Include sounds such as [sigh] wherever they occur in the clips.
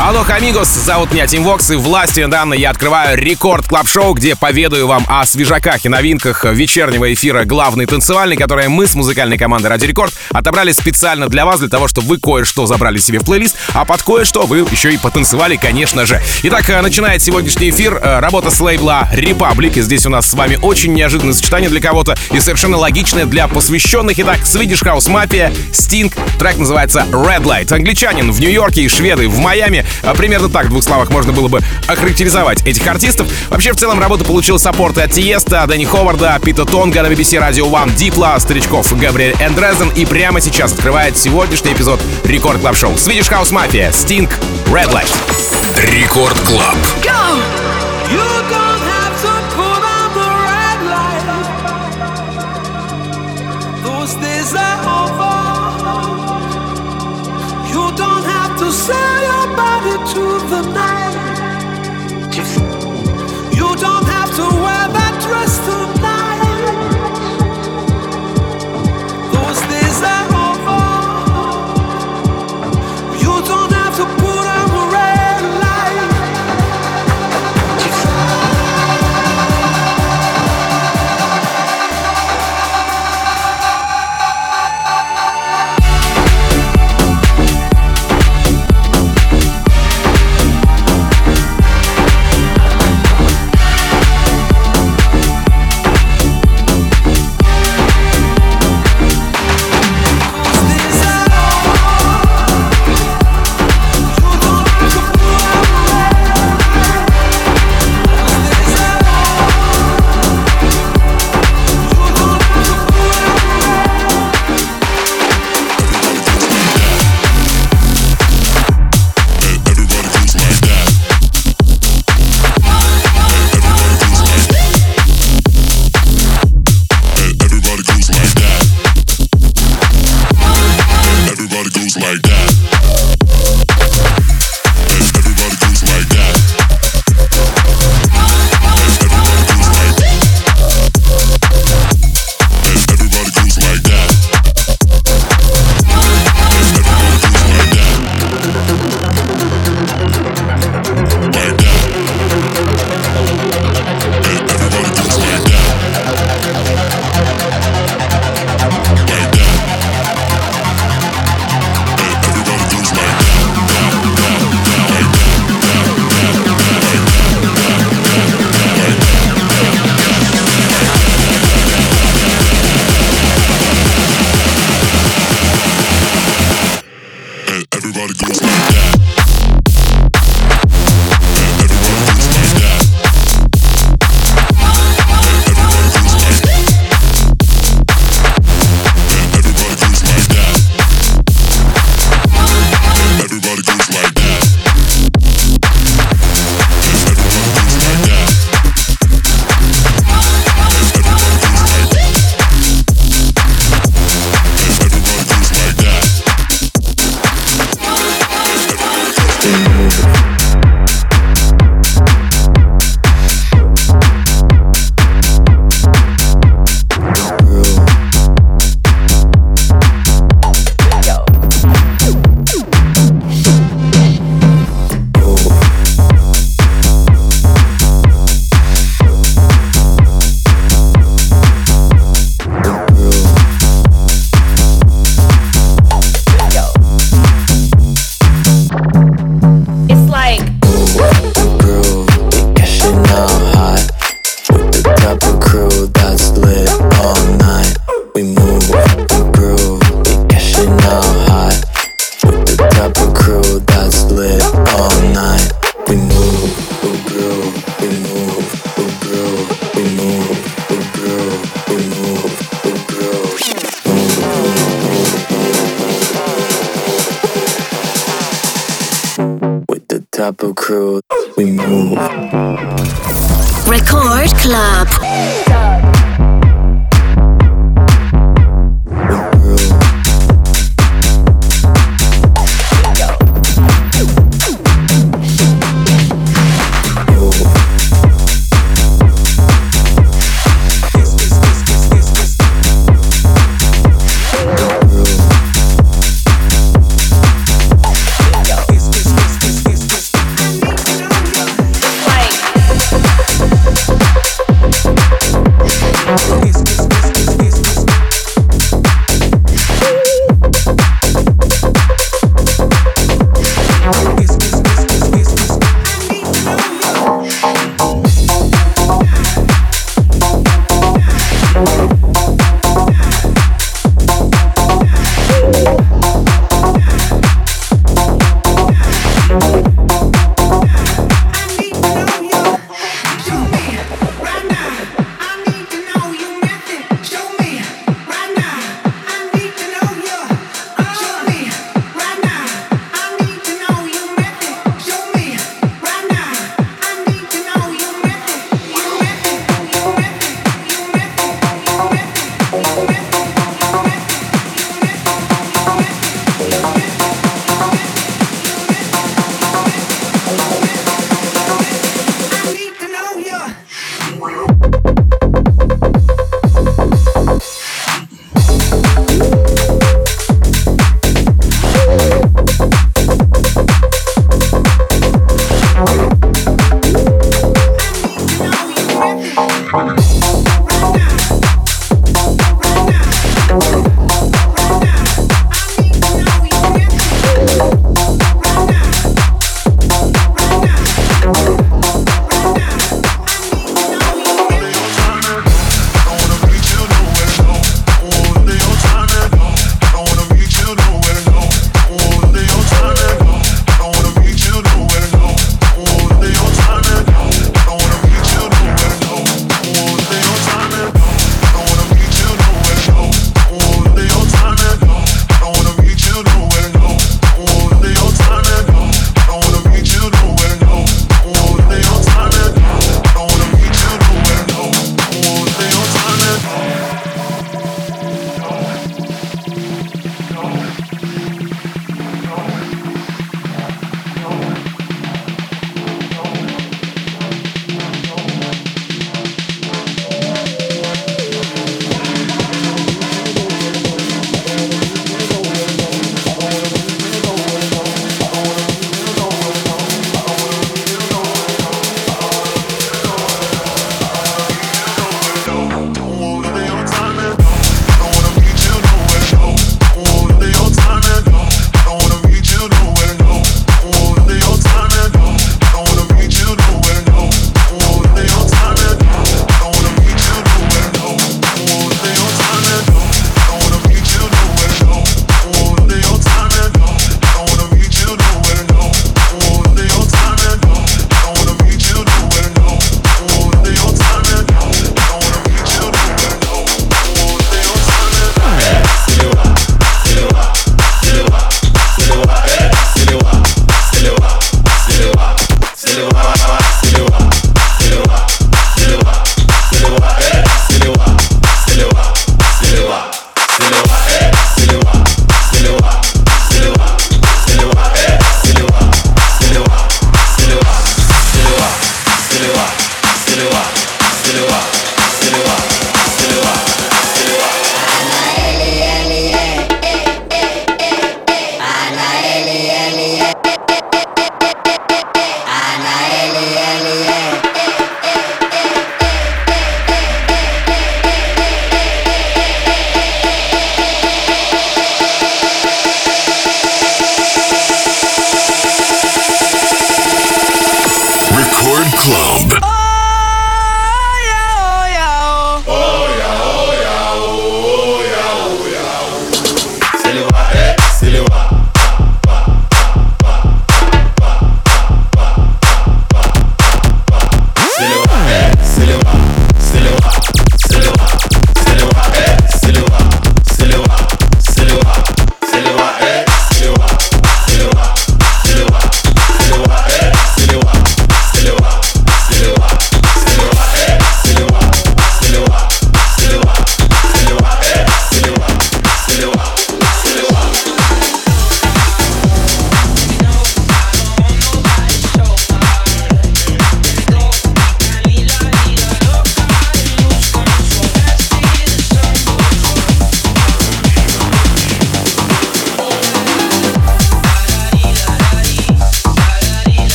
Алло, amigos, зовут меня Тим Вокс, и властью данной я открываю Record Club Show где поведаю вам о свежаках и новинках вечернего эфира «Главный танцевальный», который мы с музыкальной командой «Радио Рекорд» отобрали специально для вас, для того, чтобы вы кое-что забрали себе в плейлист, а под кое-что вы еще и потанцевали, конечно же. Итак, э, начинает сегодняшний эфир э, работа с лейбла Republic, и здесь у нас с вами очень неожиданное сочетание для кого-то и совершенно логичное для посвященных. Итак, Swedish House Mafia, Sting, трек называется Red Light. Англичанин в Нью-Йорке и шведы в Майами. А, примерно так в двух словах можно было бы охарактеризовать этих артистов. Вообще, в целом, работа получила саппорты от Тиеста, Дэнни Ховарда, Пита Тонга на BBC Radio One, Дипла, старичков Gabriel & Dresden. И прямо сейчас открывает сегодняшний эпизод Record Club Show. Swedish House Mafia, Sting, Red Light. Record Club. sell to the night.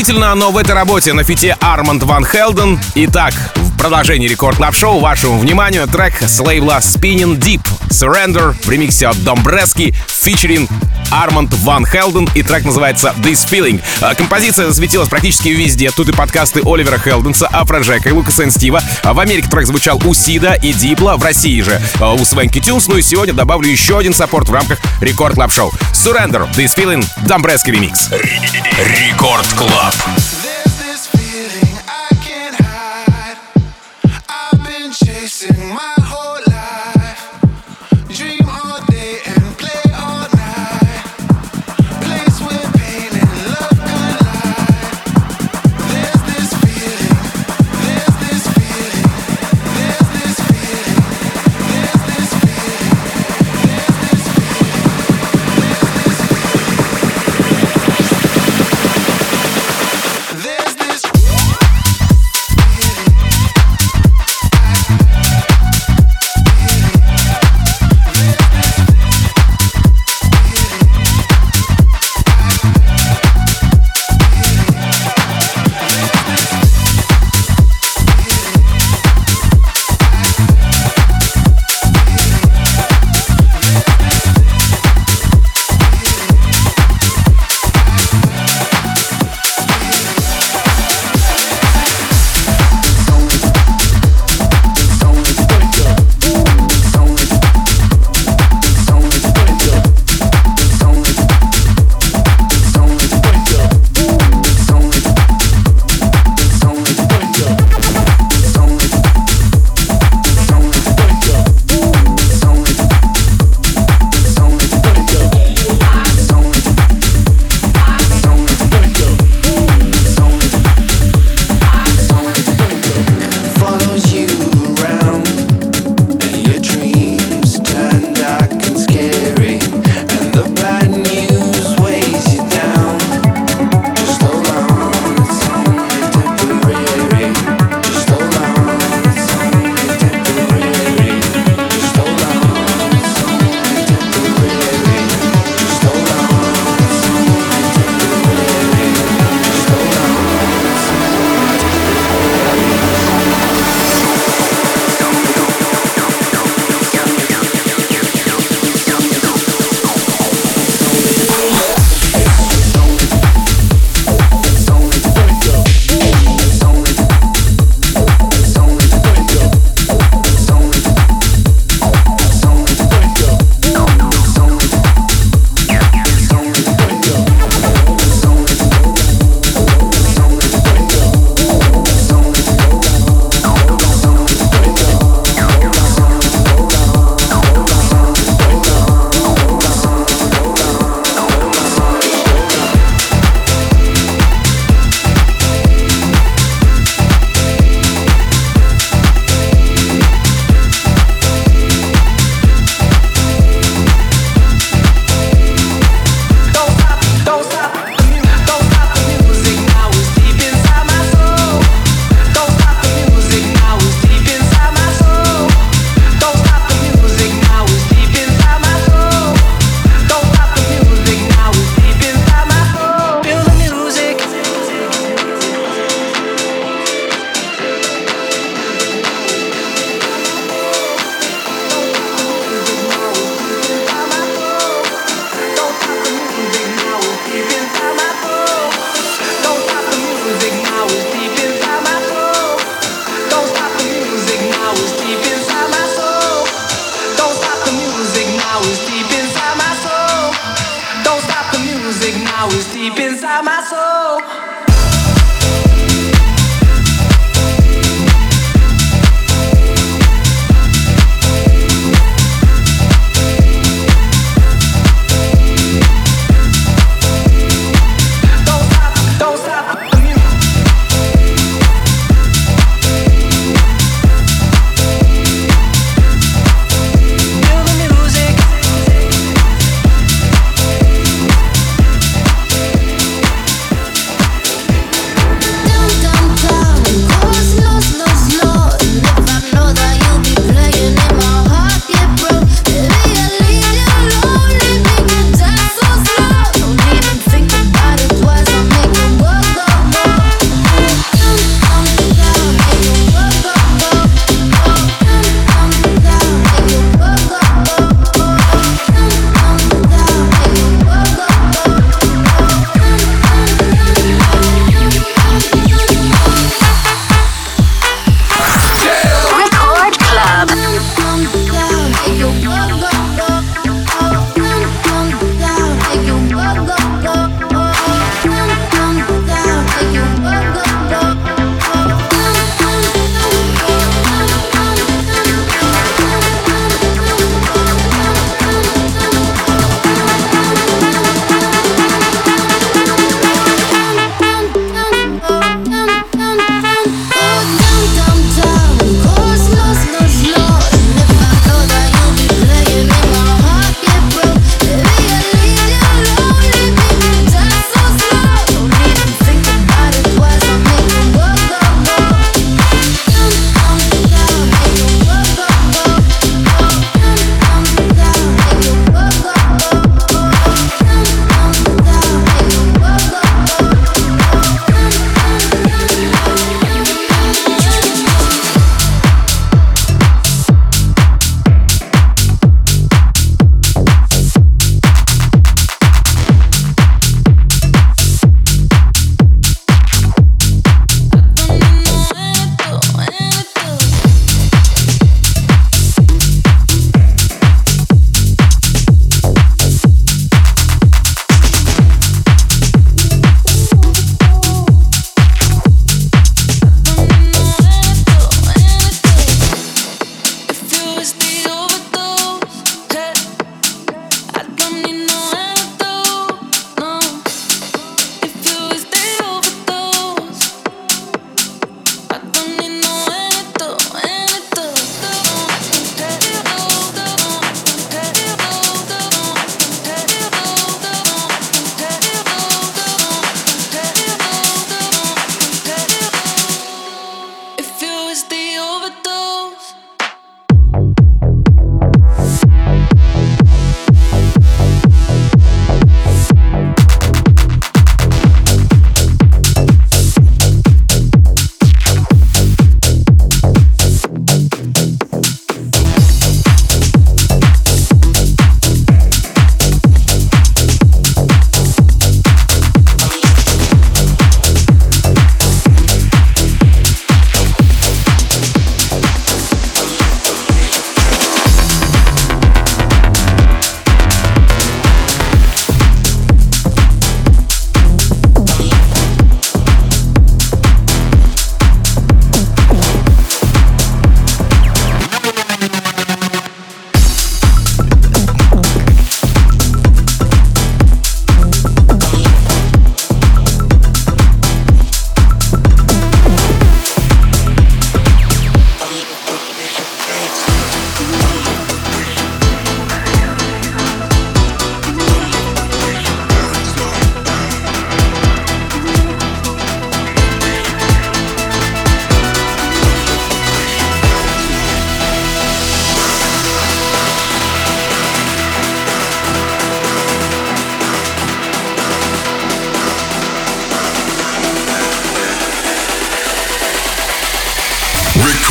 удивительно, но в этой работе на фите Арманд Ван Хелден. Итак, в продолжении Record Club Show вашему вниманию трек с лейбла Spinnin' Deep Surrender в ремиксе от Dombresky featuring Арманд Ван Хелден, и трек называется «This Feeling». А, композиция засветилась практически везде. Тут и подкасты Оливера Хелденса, Афроджека и Лукаса и Стива. А, в Америке трек звучал у Сида и Дипла, в России же а, у Swanky Tunes. Ну и сегодня добавлю еще один саппорт в рамках Record Club Show. Surrender, This Feeling, Dombresky ремикс. Record Club.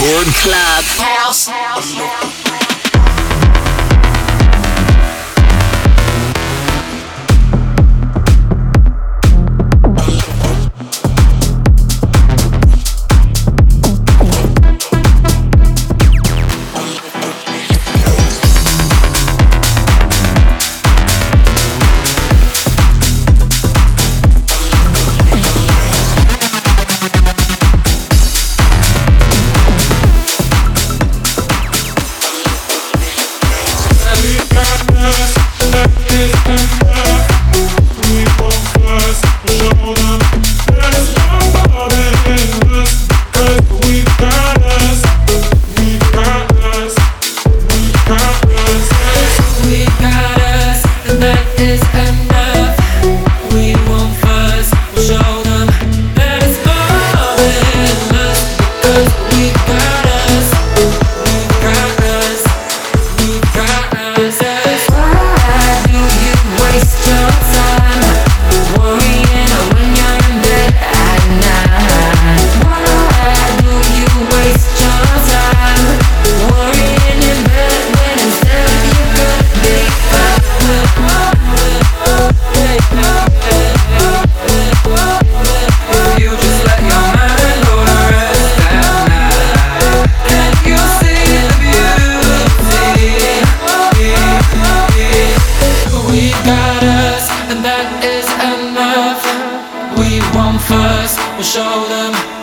Record Club. It's that is enough. We won't fuss, we'll show them.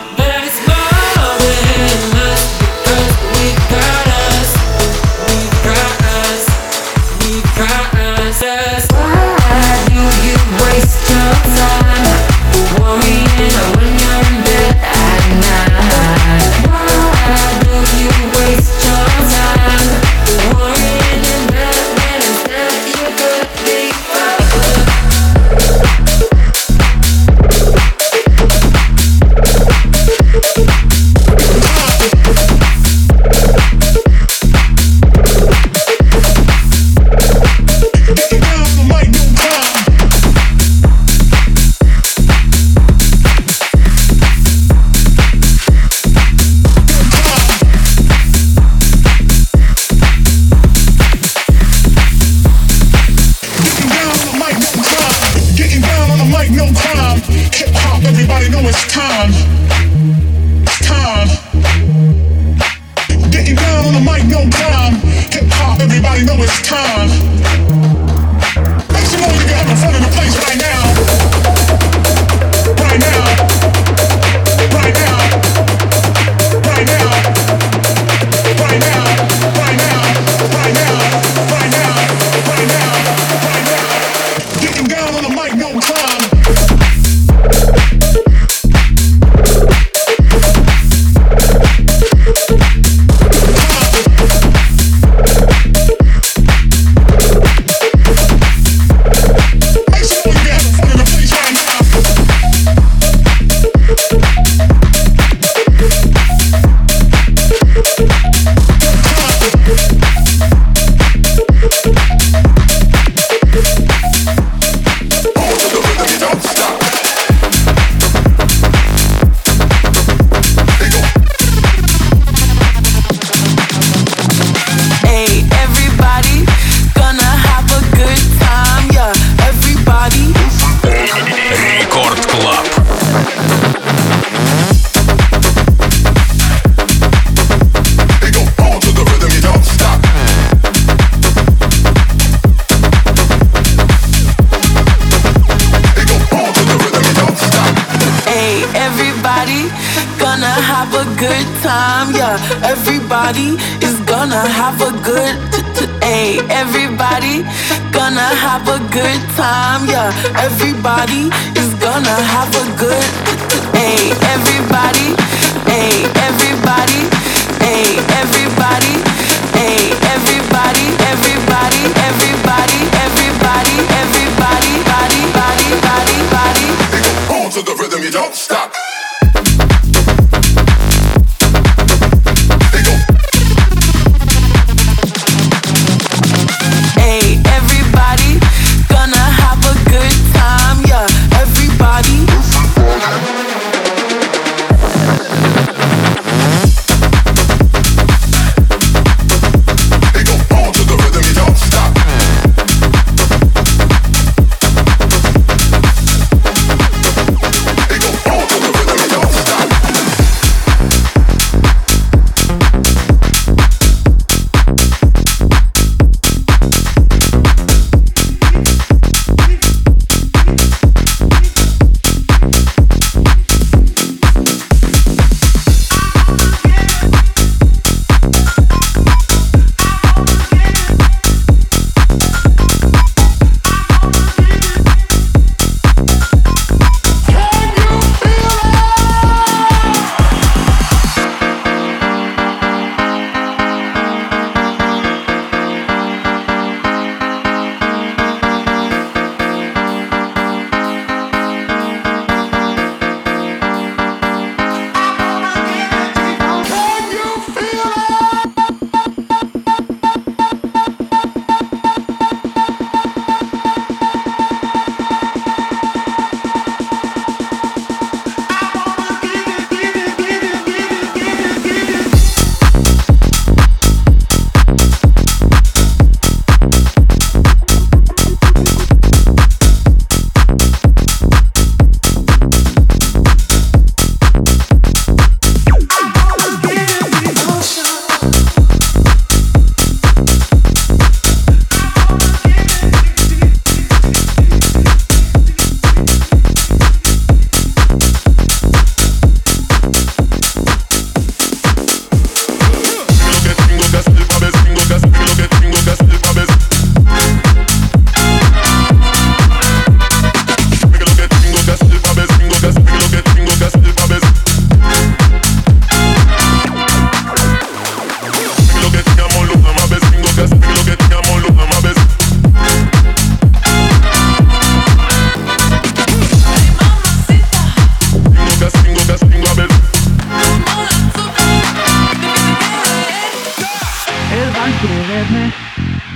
tenerme,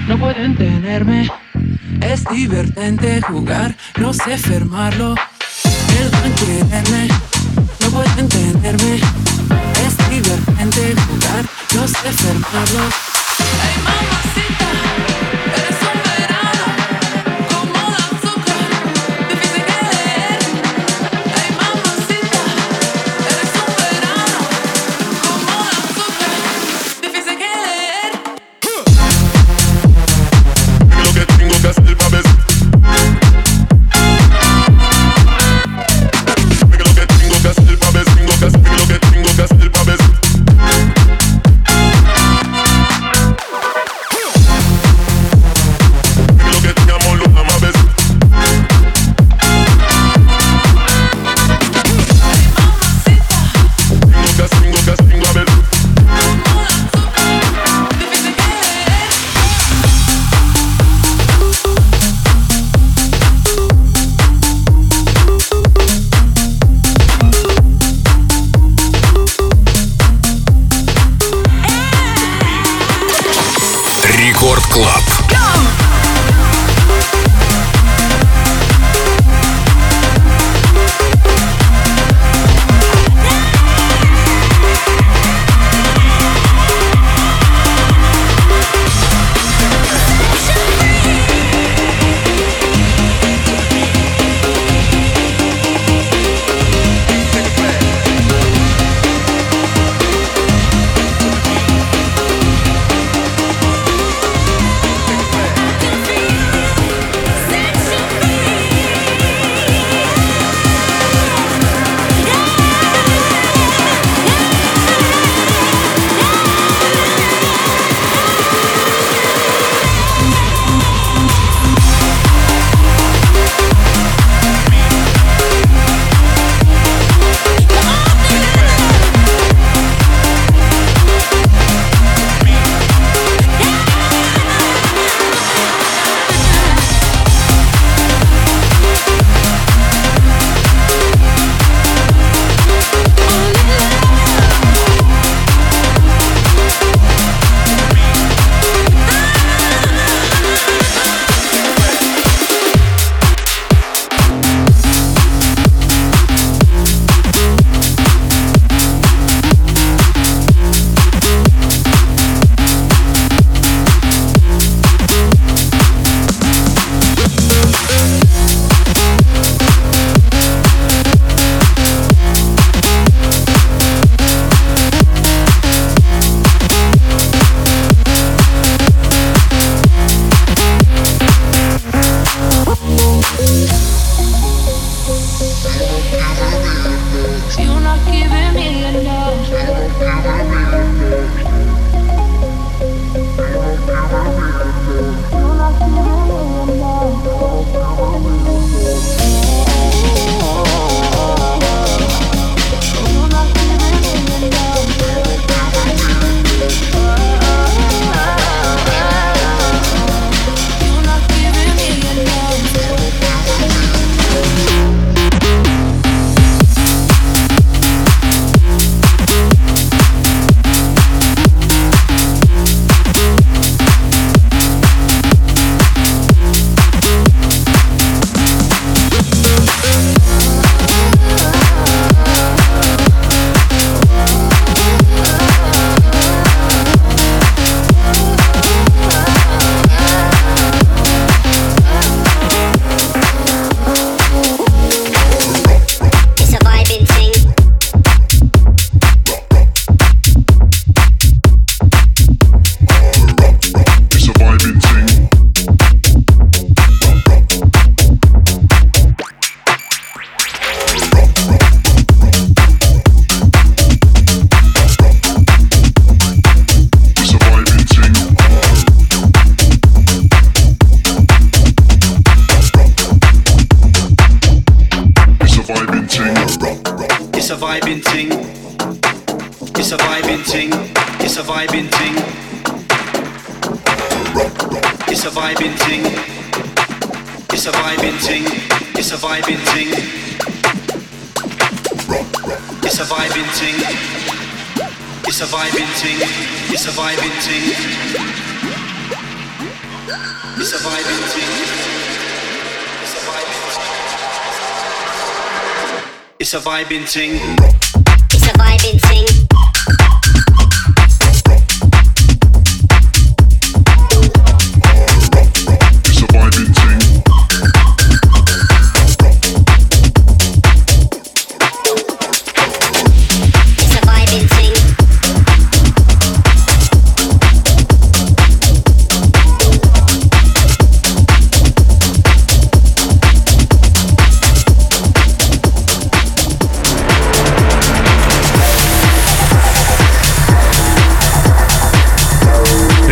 no pueden tenerme. Es divertente jugar, no sé fermarlo. Deben quererme, no pueden tenerme. Es divertente jugar, no sé fermarlo. Hey, vibing ting.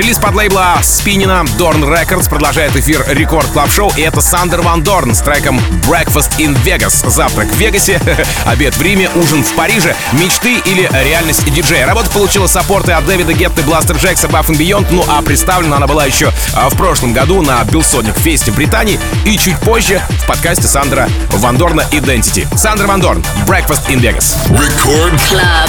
Релиз саб-лейбла Spinnin' Doorn Records продолжает эфир Record Club Show, и это Сандер Ван Дорн с треком Breakfast in Vegas. Завтрак в Вегасе, [laughs] обед в Риме, ужин в Париже, мечты или реальность диджея. Работа получила саппорты от Дэвида Гетты, Бластерджекса, Above and Beyond, ну а представлена она была еще а, в прошлом году на Билсоник Фесте в Британии и чуть позже в подкасте Сандера Ван Дорна Identity. Сандер Ван Дорн, Breakfast in Vegas. Record Club.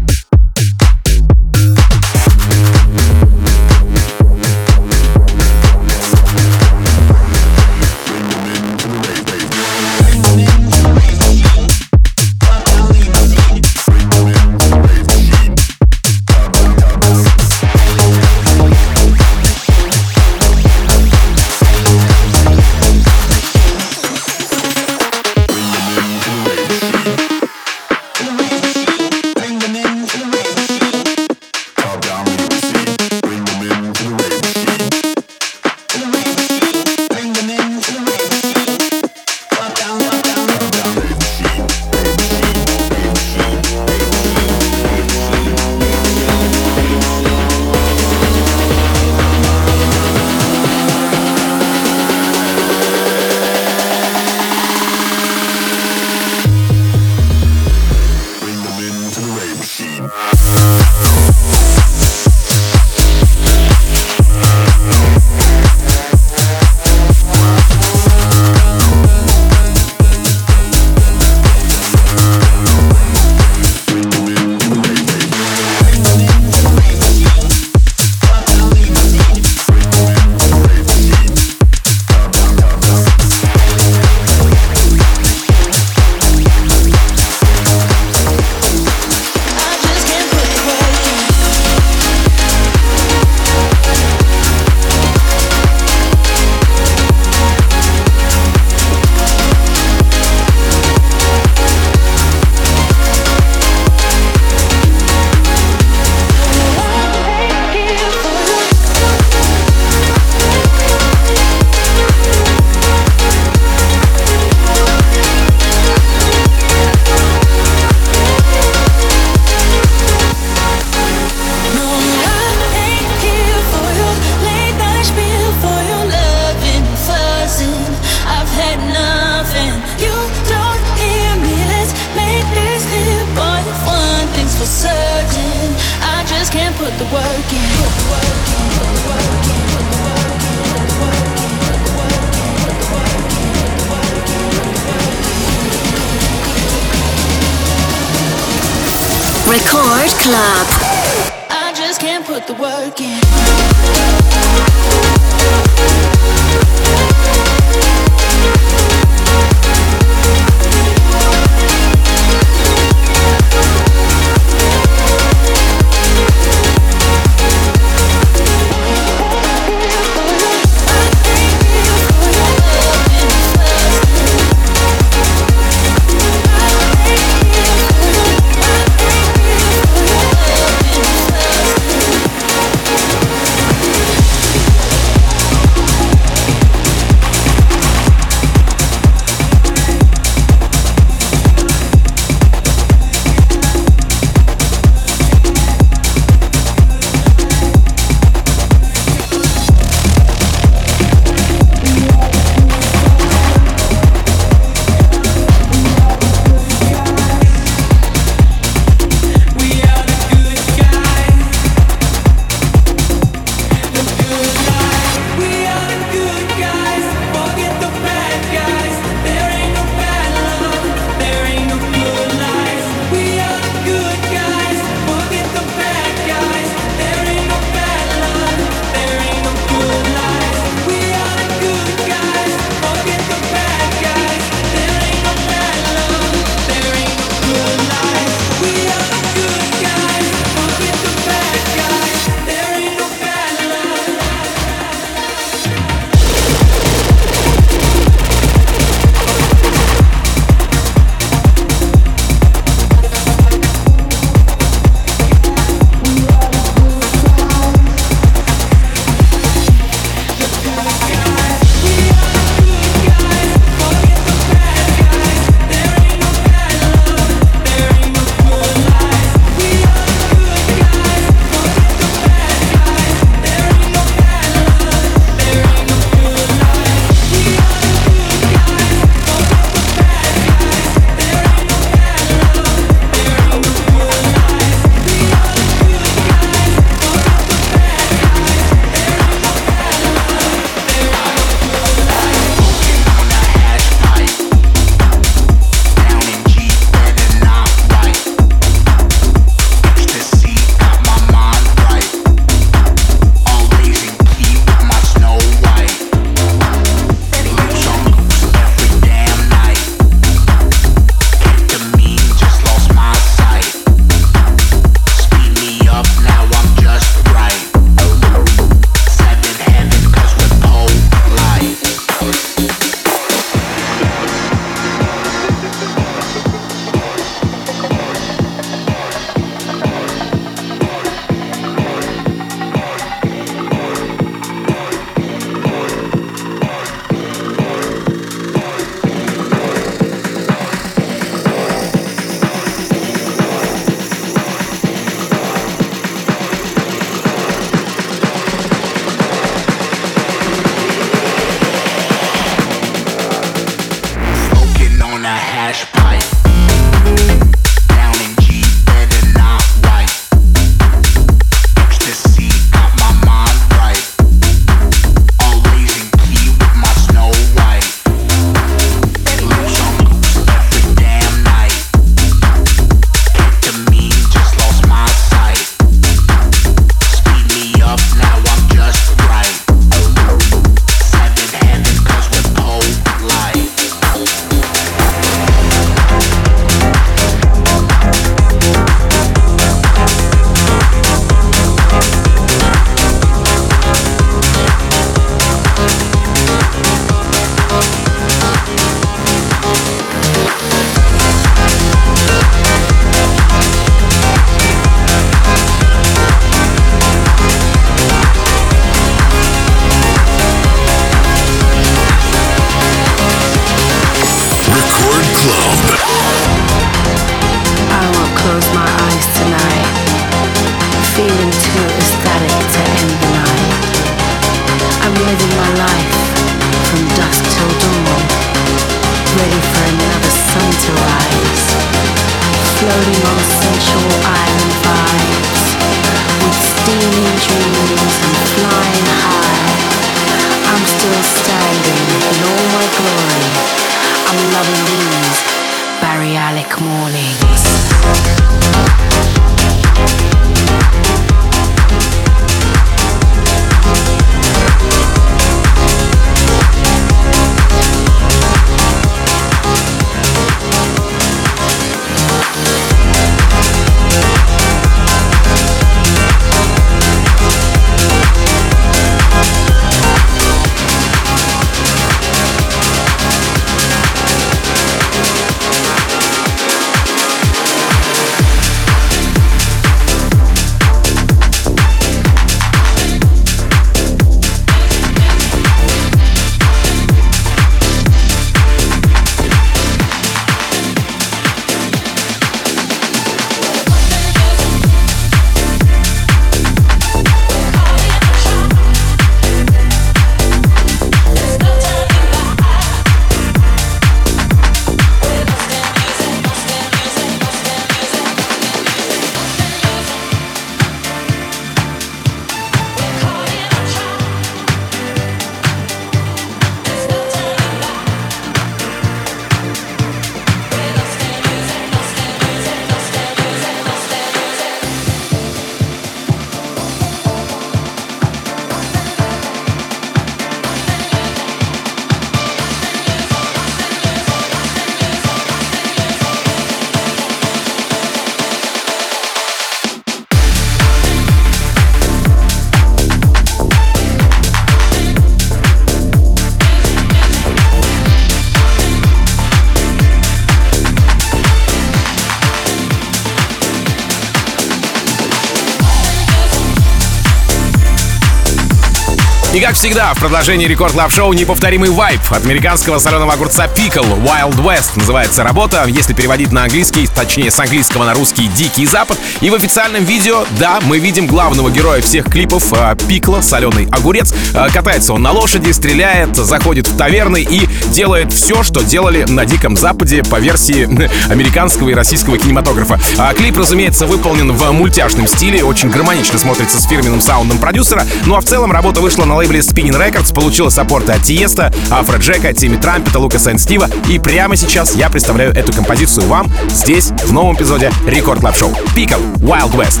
И как всегда, в продолжении Record Club Show неповторимый вайб от американского соленого огурца Pickle Wild West называется работа, если переводить на английский, точнее с английского на русский Дикий Запад. И в официальном видео, да, мы видим главного героя всех клипов э, Пикла, соленый огурец. Э, Катается он на лошади, стреляет, заходит в таверны и делает все, что делали на Диком Западе по версии [laughs] американского и российского кинематографа. А клип, разумеется, выполнен в мультяшном стиле, очень гармонично смотрится с фирменным саундом продюсера. Ну а в целом работа вышла на лейбле Spinnin' Records, получила саппорты от Тиеста, Афроджека, Тимми Трампета, Лукаса и Стива. И прямо сейчас я представляю эту композицию вам здесь, в новом эпизоде Record Club Show. Pickle Wild West.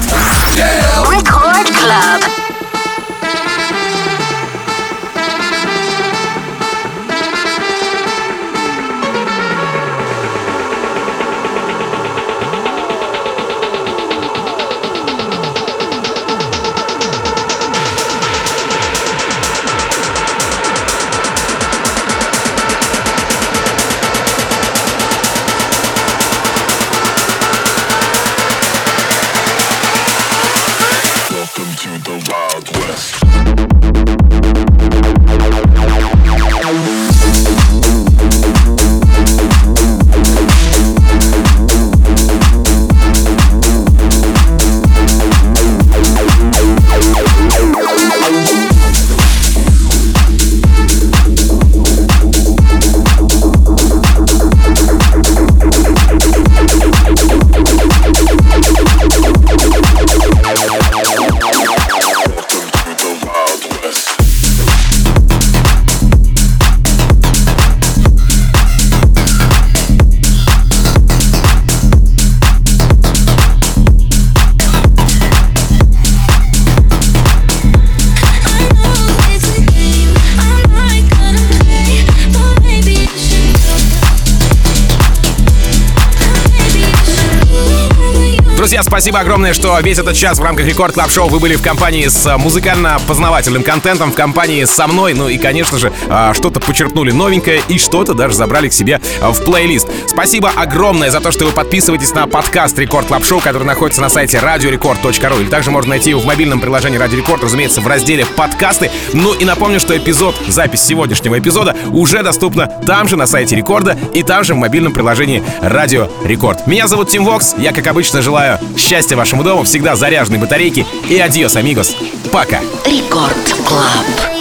Record. gracias. Спасибо огромное, что весь этот час в рамках Record Club Show вы были в компании с а, музыкально-познавательным контентом, в компании со мной, ну и, конечно же, а, что-то почерпнули новенькое и что-то даже забрали к себе а, в плейлист. Спасибо огромное за то, что вы подписываетесь на подкаст Record Club Show, который находится на сайте radiorecord.ru или также можно найти его в мобильном приложении Радио Рекорд, разумеется, в разделе подкасты. Ну и напомню, что эпизод, запись сегодняшнего эпизода уже доступна там же на сайте Рекорда и там же в мобильном приложении Радио Рекорд. Меня зовут Тим Вокс, я, как обычно, желаю счастья вашему дому, всегда заряженной батарейки и adiós, amigos. Пока! Record Club.